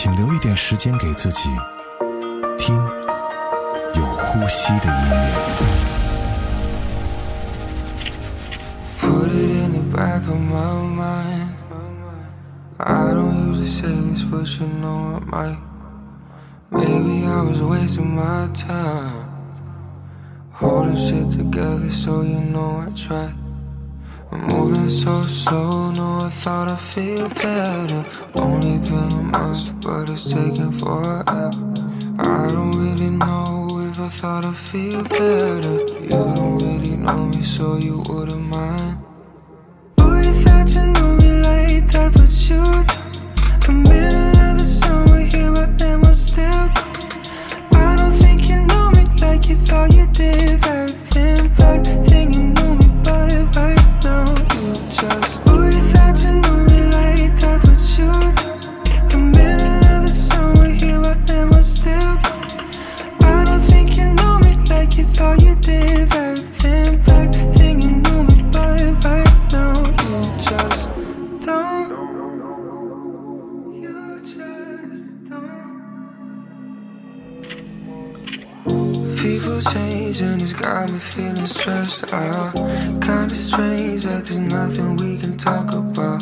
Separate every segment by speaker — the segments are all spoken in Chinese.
Speaker 1: 请留一点时间给自己，听有呼吸的音乐。
Speaker 2: Put it in the back of my mind. I don't usually say this, but you know I might. Maybe I was wasting my time. Holding shit together, so you know I tried. I'm moving so slow, no, I thought I'd feel better. Only been a month, but it's taking forever. I don't really know if I thought I'd feel better. You don't really know me, so you wouldn't mind. Oh, you thought you knew me like that, but you don't. The middle of the summer, here I am, I'm still. I don't think you know me like you thought you did back then. Back then, I find it strange that there's nothing we can talk about.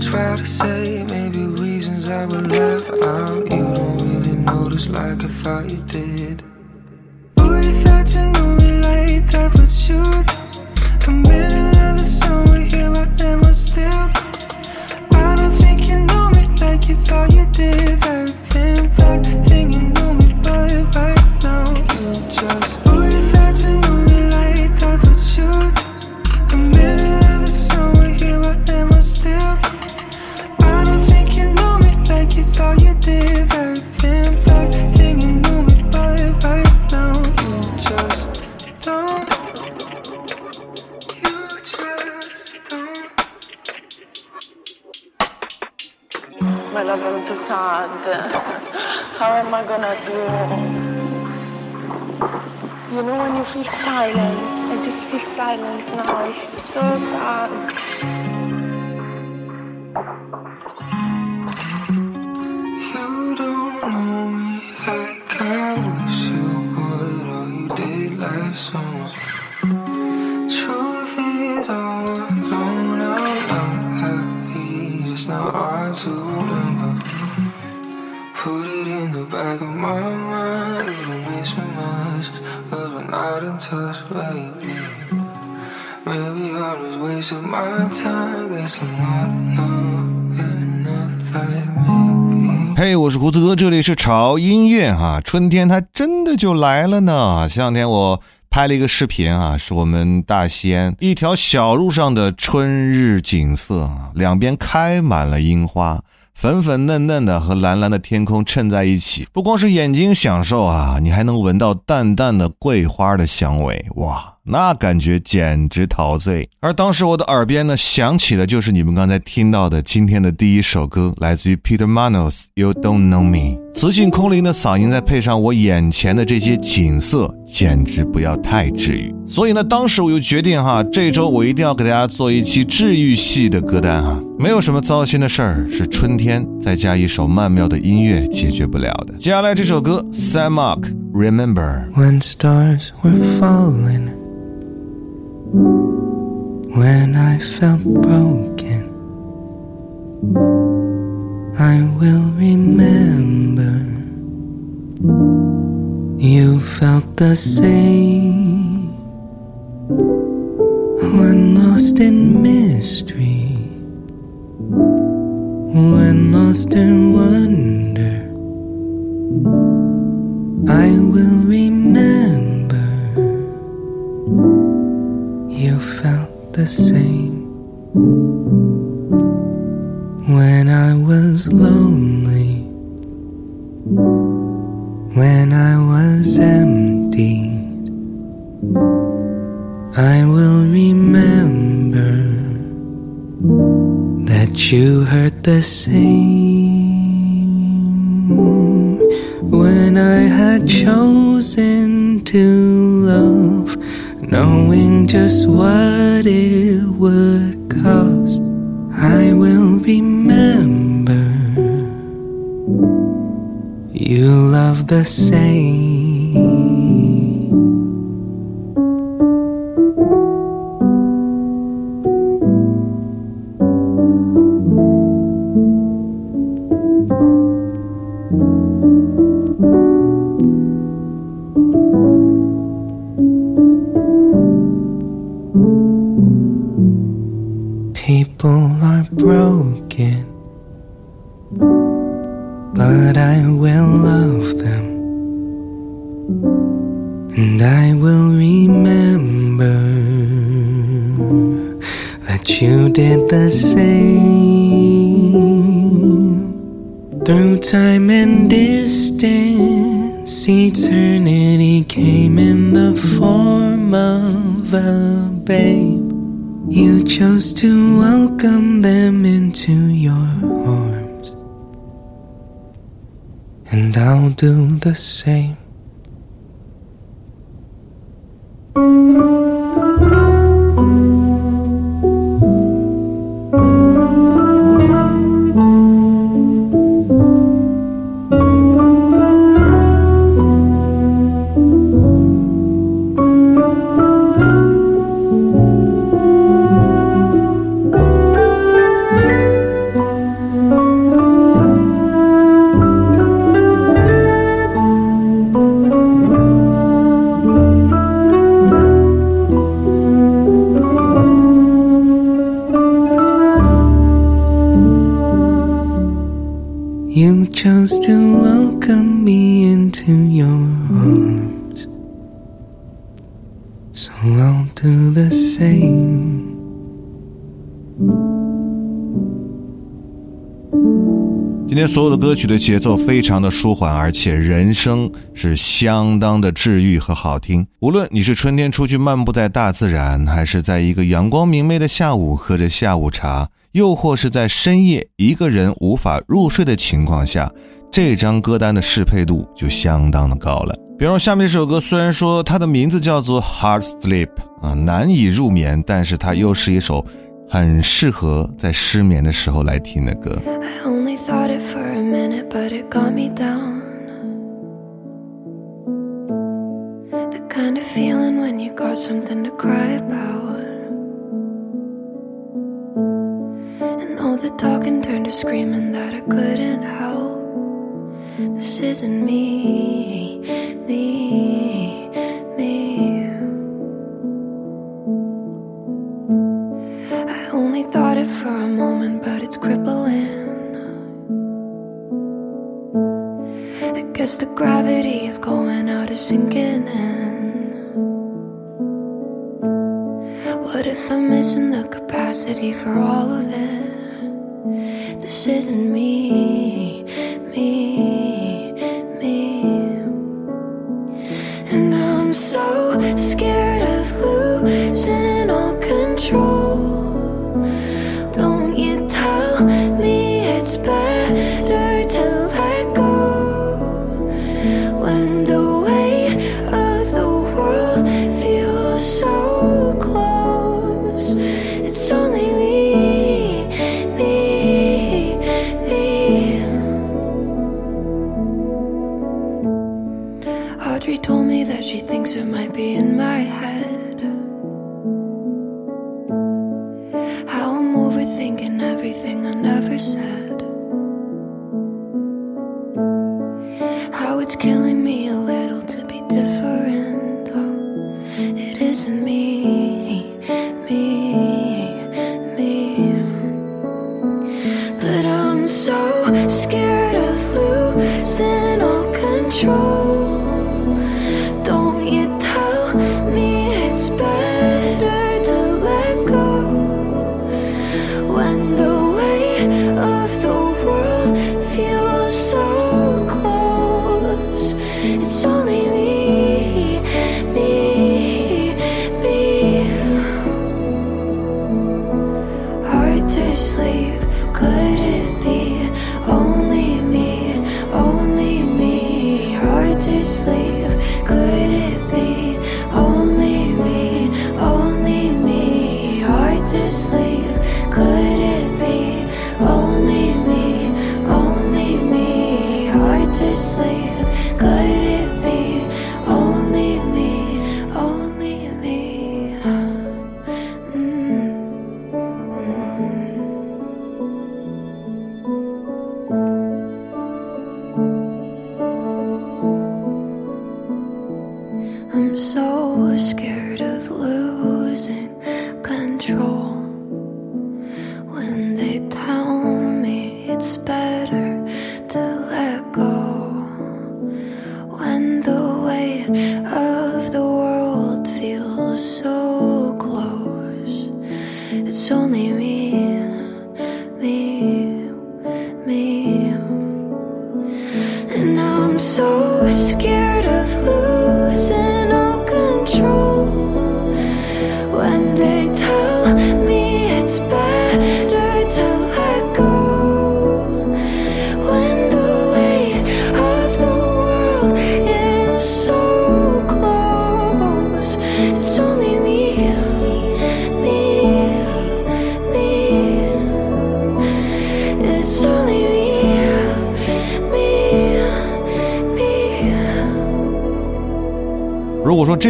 Speaker 2: Try to say maybe reasons I would left out. You don't really notice like I thought you did. Like that, you. The middle of the summer, here I am. I don't think you know me like you thought you did back then. Back then, you knew me, but right now you just. You thought you knew me like that, you. The middle of the summer, here I am. I don't think you know me like you thought you did. Back
Speaker 3: too sad. How am I gonna do? You know when you feel silence, I just feel silence now. It's so sad.
Speaker 2: In the back of my mind. You don't miss me much, cause we're not in touch, baby. Maybe I was wasting my time. Guess I'm not enough, enough like maybe.
Speaker 1: 嘿我是胡子哥，这里是潮音乐哈、春天它真的就来了呢。前两天我拍了一个视频啊，是我们大西安一条小路上的春日景色，两边开满了樱花。粉粉嫩嫩的和蓝蓝的天空衬在一起，不光是眼睛享受啊，你还能闻到淡淡的桂花的香味，哇，那感觉简直陶醉。而当时我的耳边呢，响起的就是你们刚才听到的今天的第一首歌，来自于 Peter Manos，《You Don't Know Me》。磁性空灵的嗓音，再配上我眼前的这些景色，简直不要太治愈。所以呢，当时我就决定哈，这周我一定要给大家做一期治愈系的歌单哈。没有什么糟心的事儿，是春天再加一首曼妙的音乐解决不了的。接下来这首歌，Sam Mark Remember。
Speaker 2: When stars were falling, when I felt broken, I will remember you felt the same when lost in mystery, when lost in wonder. The same. The same.
Speaker 1: 歌曲的节奏非常的舒缓，而且人声是相当的治愈和好听。无论你是春天出去漫步在大自然，还是在一个阳光明媚的下午喝着下午茶，又或是在深夜一个人无法入睡的情况下，这张歌单的适配度就相当的高了。比如下面这首歌，虽然说它的名字叫做 Hard Sleep 啊，难以入眠，但是它又是一首 很适合在失眠的时候来听的歌。
Speaker 4: I only thought it for a minute, but it got me down. The kind of feeling when you got something to cry about. And all the talking turned to screaming that I couldn't help. This isn't me, me, me. Only thought it for a moment, but it's crippling. I guess the gravity of going out is sinking in. What if I'm missing the capacity for all of it? This isn't me, me, me. beautiful.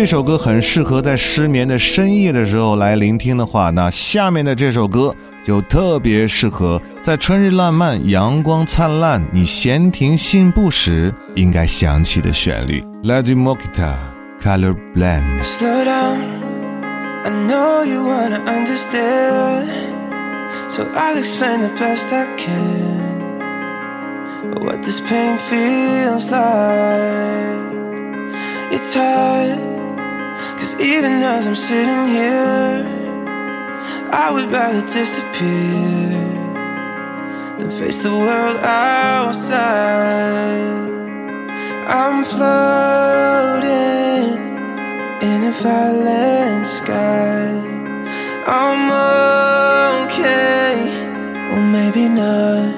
Speaker 4: 这首歌很适合在失眠的深夜的时候来聆听的话，那下面的这首歌就特别适合在春日烂漫、阳光灿烂、你闲庭信步时应该响起的旋律。Lady Mokita Color Blend。
Speaker 2: Slow down. I know you wanna understand. So I'll explain the best I can. What this pain feels like. It's hard. Cause even as I'm sitting here, I would rather disappear than face the world outside. I'm floating in a violent sky. I'm okay, well, maybe not.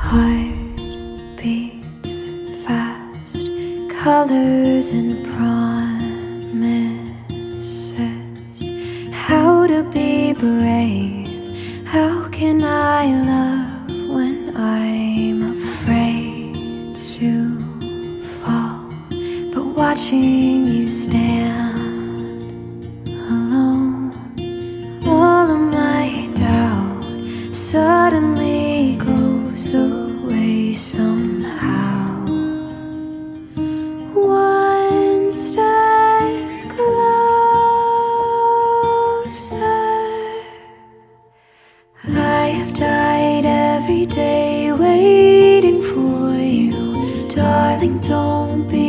Speaker 4: Heart beats fast, colors and promises. How to be brave? How can I love when I'm afraid to fall? But watching you stand alone, all of my doubt suddenly somehow. One step closer. I have died every day waiting for you. Darling, don't be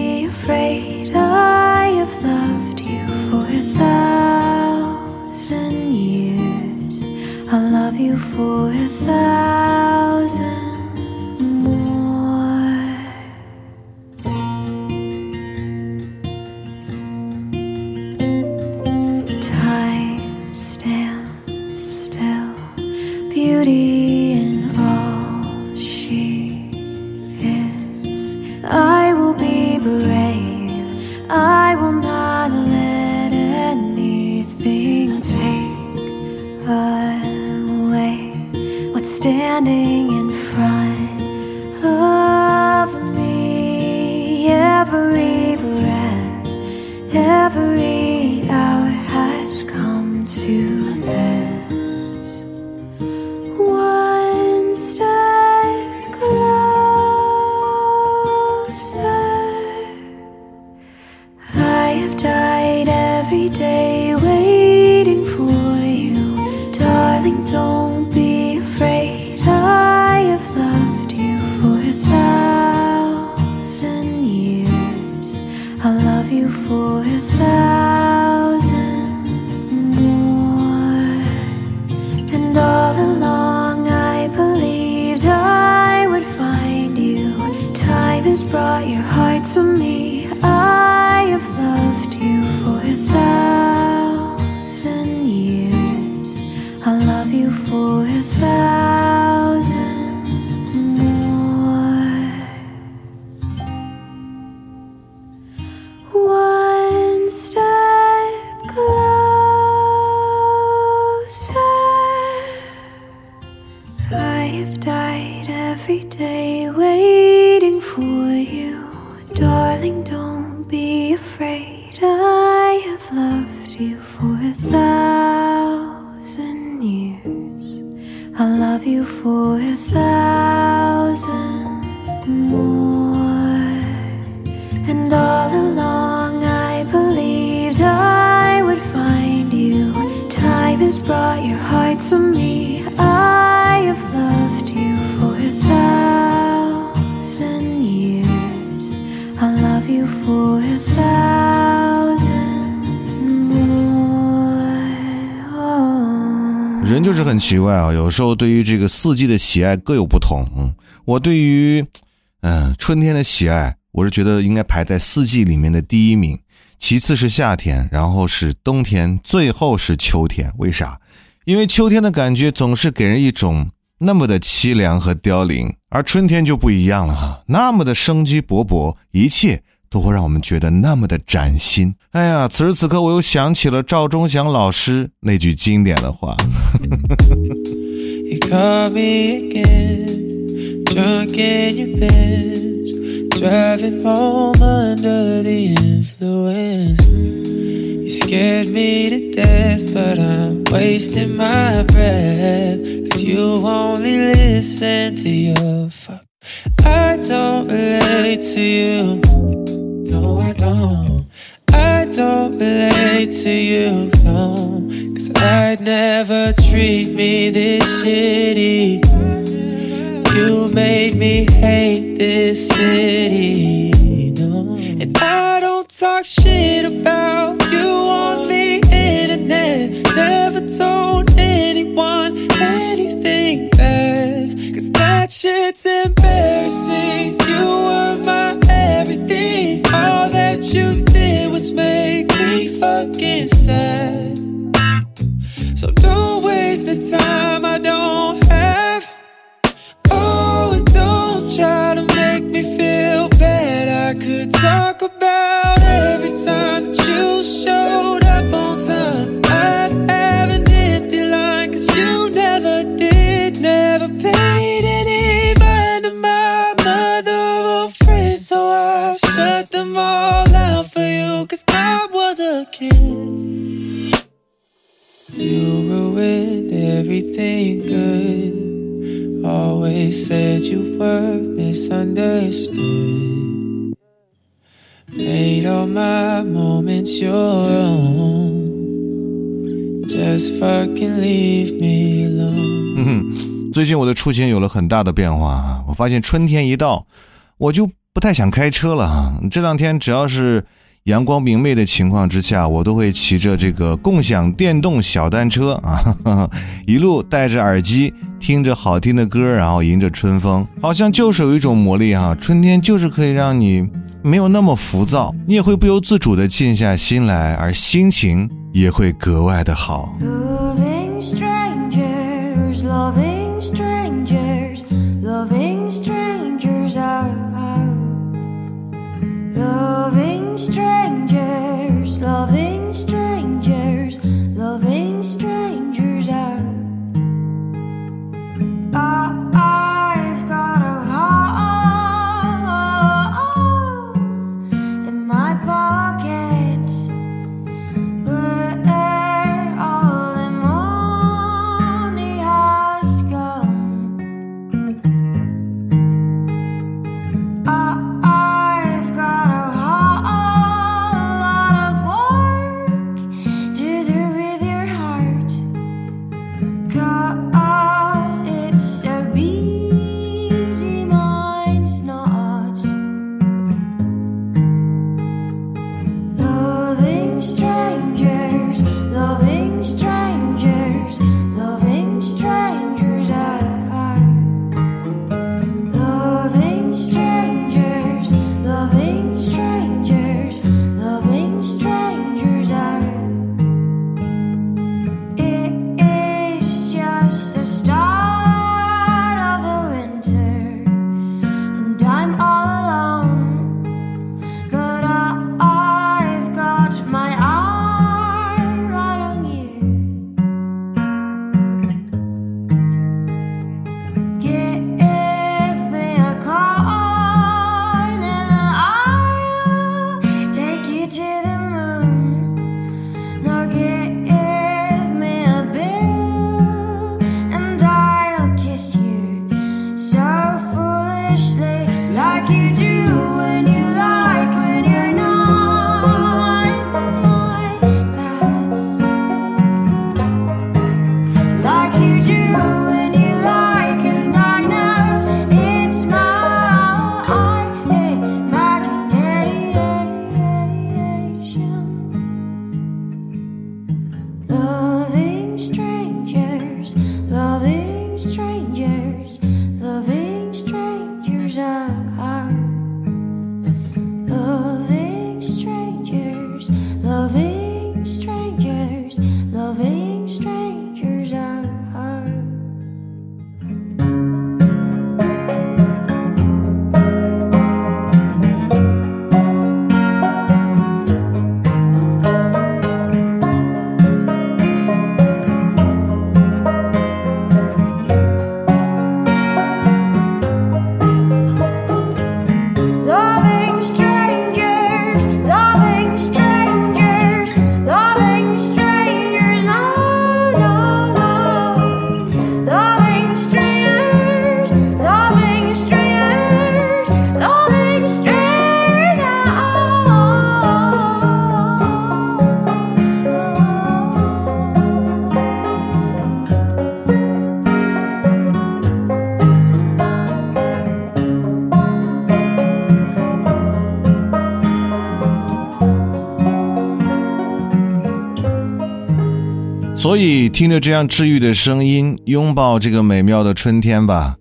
Speaker 1: 奇怪啊，有时候对于这个四季的喜爱各有不同。嗯，我对于嗯、春天的喜爱，我是觉得应该排在四季里面的第一名，其次是夏天，然后是冬天，最后是秋天。为啥？因为秋天的感觉总是给人一种那么的凄凉和凋零，而春天就不一样了哈，那么的生机勃勃，一切都会让我们觉得那么的崭新。哎呀，此时此刻我又想起了赵忠祥老师那句经典的话。
Speaker 2: You call me again, drunk in your Benz, driving home under the influence. You scared me to death, but I'm wasting my breath. Cause you only listen to your fuck. I don't relate to you. No, I don't. I don't relate to you, no. Cause I'd never treat me this shitty. You made me hate this city. No. And I don't talk shit said you were misunderstood.
Speaker 1: 嗯哼，最近我的出行有了很大的变化！我发现春天一到，我就不太想开车了。这两天只要是阳光明媚的情况之下，我都会骑着这个共享电动小单车啊，一路戴着耳机，听着好听的歌，然后迎着春风，好像就是有一种魔力哈、春天就是可以让你没有那么浮躁，你也会不由自主的静下心来，而心情也会格外的好。Oh. 听着这样治愈的声音，拥抱这个美妙的春天吧。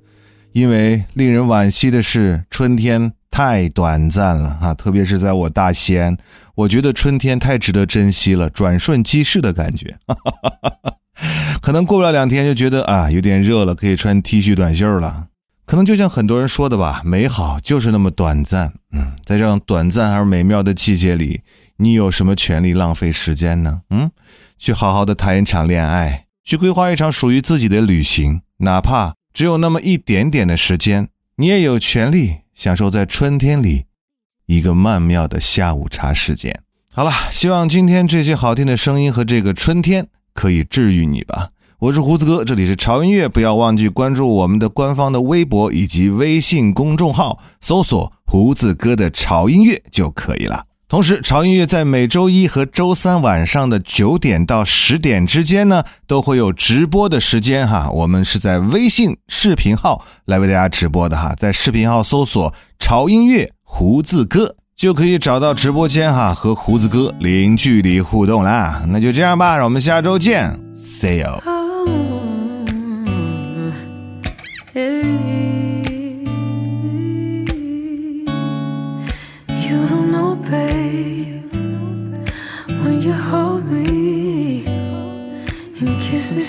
Speaker 1: 因为令人惋惜的是，春天太短暂了啊！特别是在我大西安，我觉得春天太值得珍惜了，转瞬即逝的感觉。可能过不了两天就觉得啊，有点热了，可以穿 T 恤短袖了。可能就像很多人说的吧，美好就是那么短暂。嗯，在这样短暂而美妙的季节里，你有什么权利浪费时间呢？嗯，去好好的谈一场恋爱，去规划一场属于自己的旅行，哪怕只有那么一点点的时间，你也有权利享受在春天里一个曼妙的下午茶时间。好了，希望今天这些好听的声音和这个春天可以治愈你吧。我是胡子哥，这里是潮音乐，不要忘记关注我们的官方的微博以及微信公众号，搜索“胡子哥的潮音乐”就可以了。同时，潮音乐在每周一和周三晚上的九点到十点之间呢，都会有直播的时间哈。我们是在微信视频号来为大家直播的哈，在视频号搜索“潮音乐胡子哥”就可以找到直播间哈，和胡子哥零距离互动啦。那就这样吧，让我们下周见，See you。
Speaker 3: You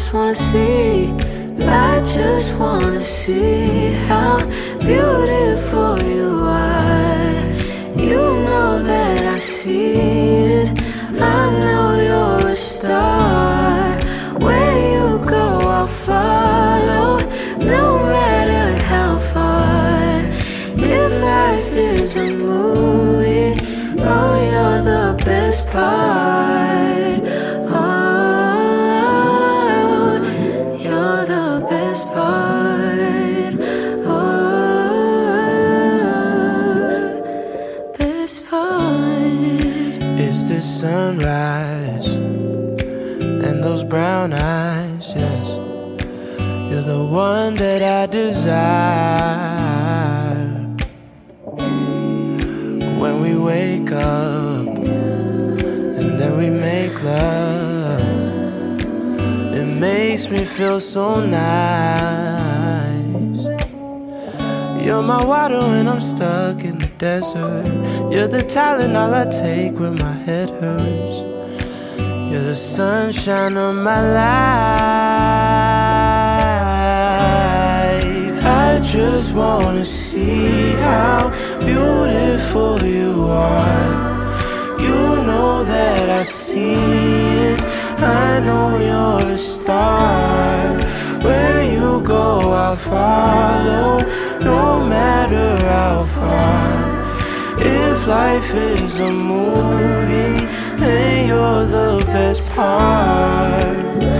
Speaker 3: I just wanna see. I just wanna see how beautiful you are. You know that I see it.
Speaker 5: Desire. When we wake up and then we make love, it makes me feel so nice. You're my water when I'm stuck in the desert. You're the talent all I take when my head hurts. You're the sunshine of my life. Just wanna see how beautiful you are. You know that I see it. I know you're a star. Where you go, I'll follow, no matter how far. If life is a movie, then you're the best part.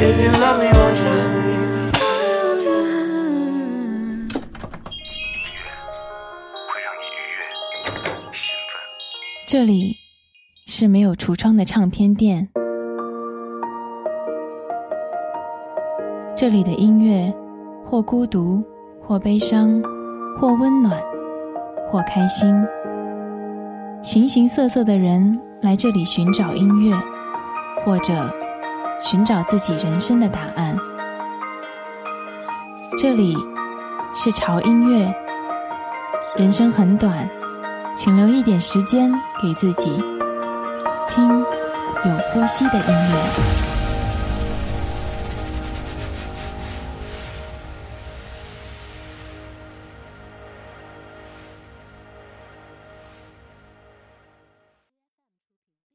Speaker 5: If you love me, won't you?
Speaker 6: 会让你愉悦、兴奋。
Speaker 7: 这里是没有橱窗的唱片店，这里的音乐或孤独，或悲伤，或温暖，或开心。形形色色的人来这里寻找音乐，或者寻找自己人生的答案。这里是潮音乐，人生很短，请留一点时间给自己，听有呼吸的音乐。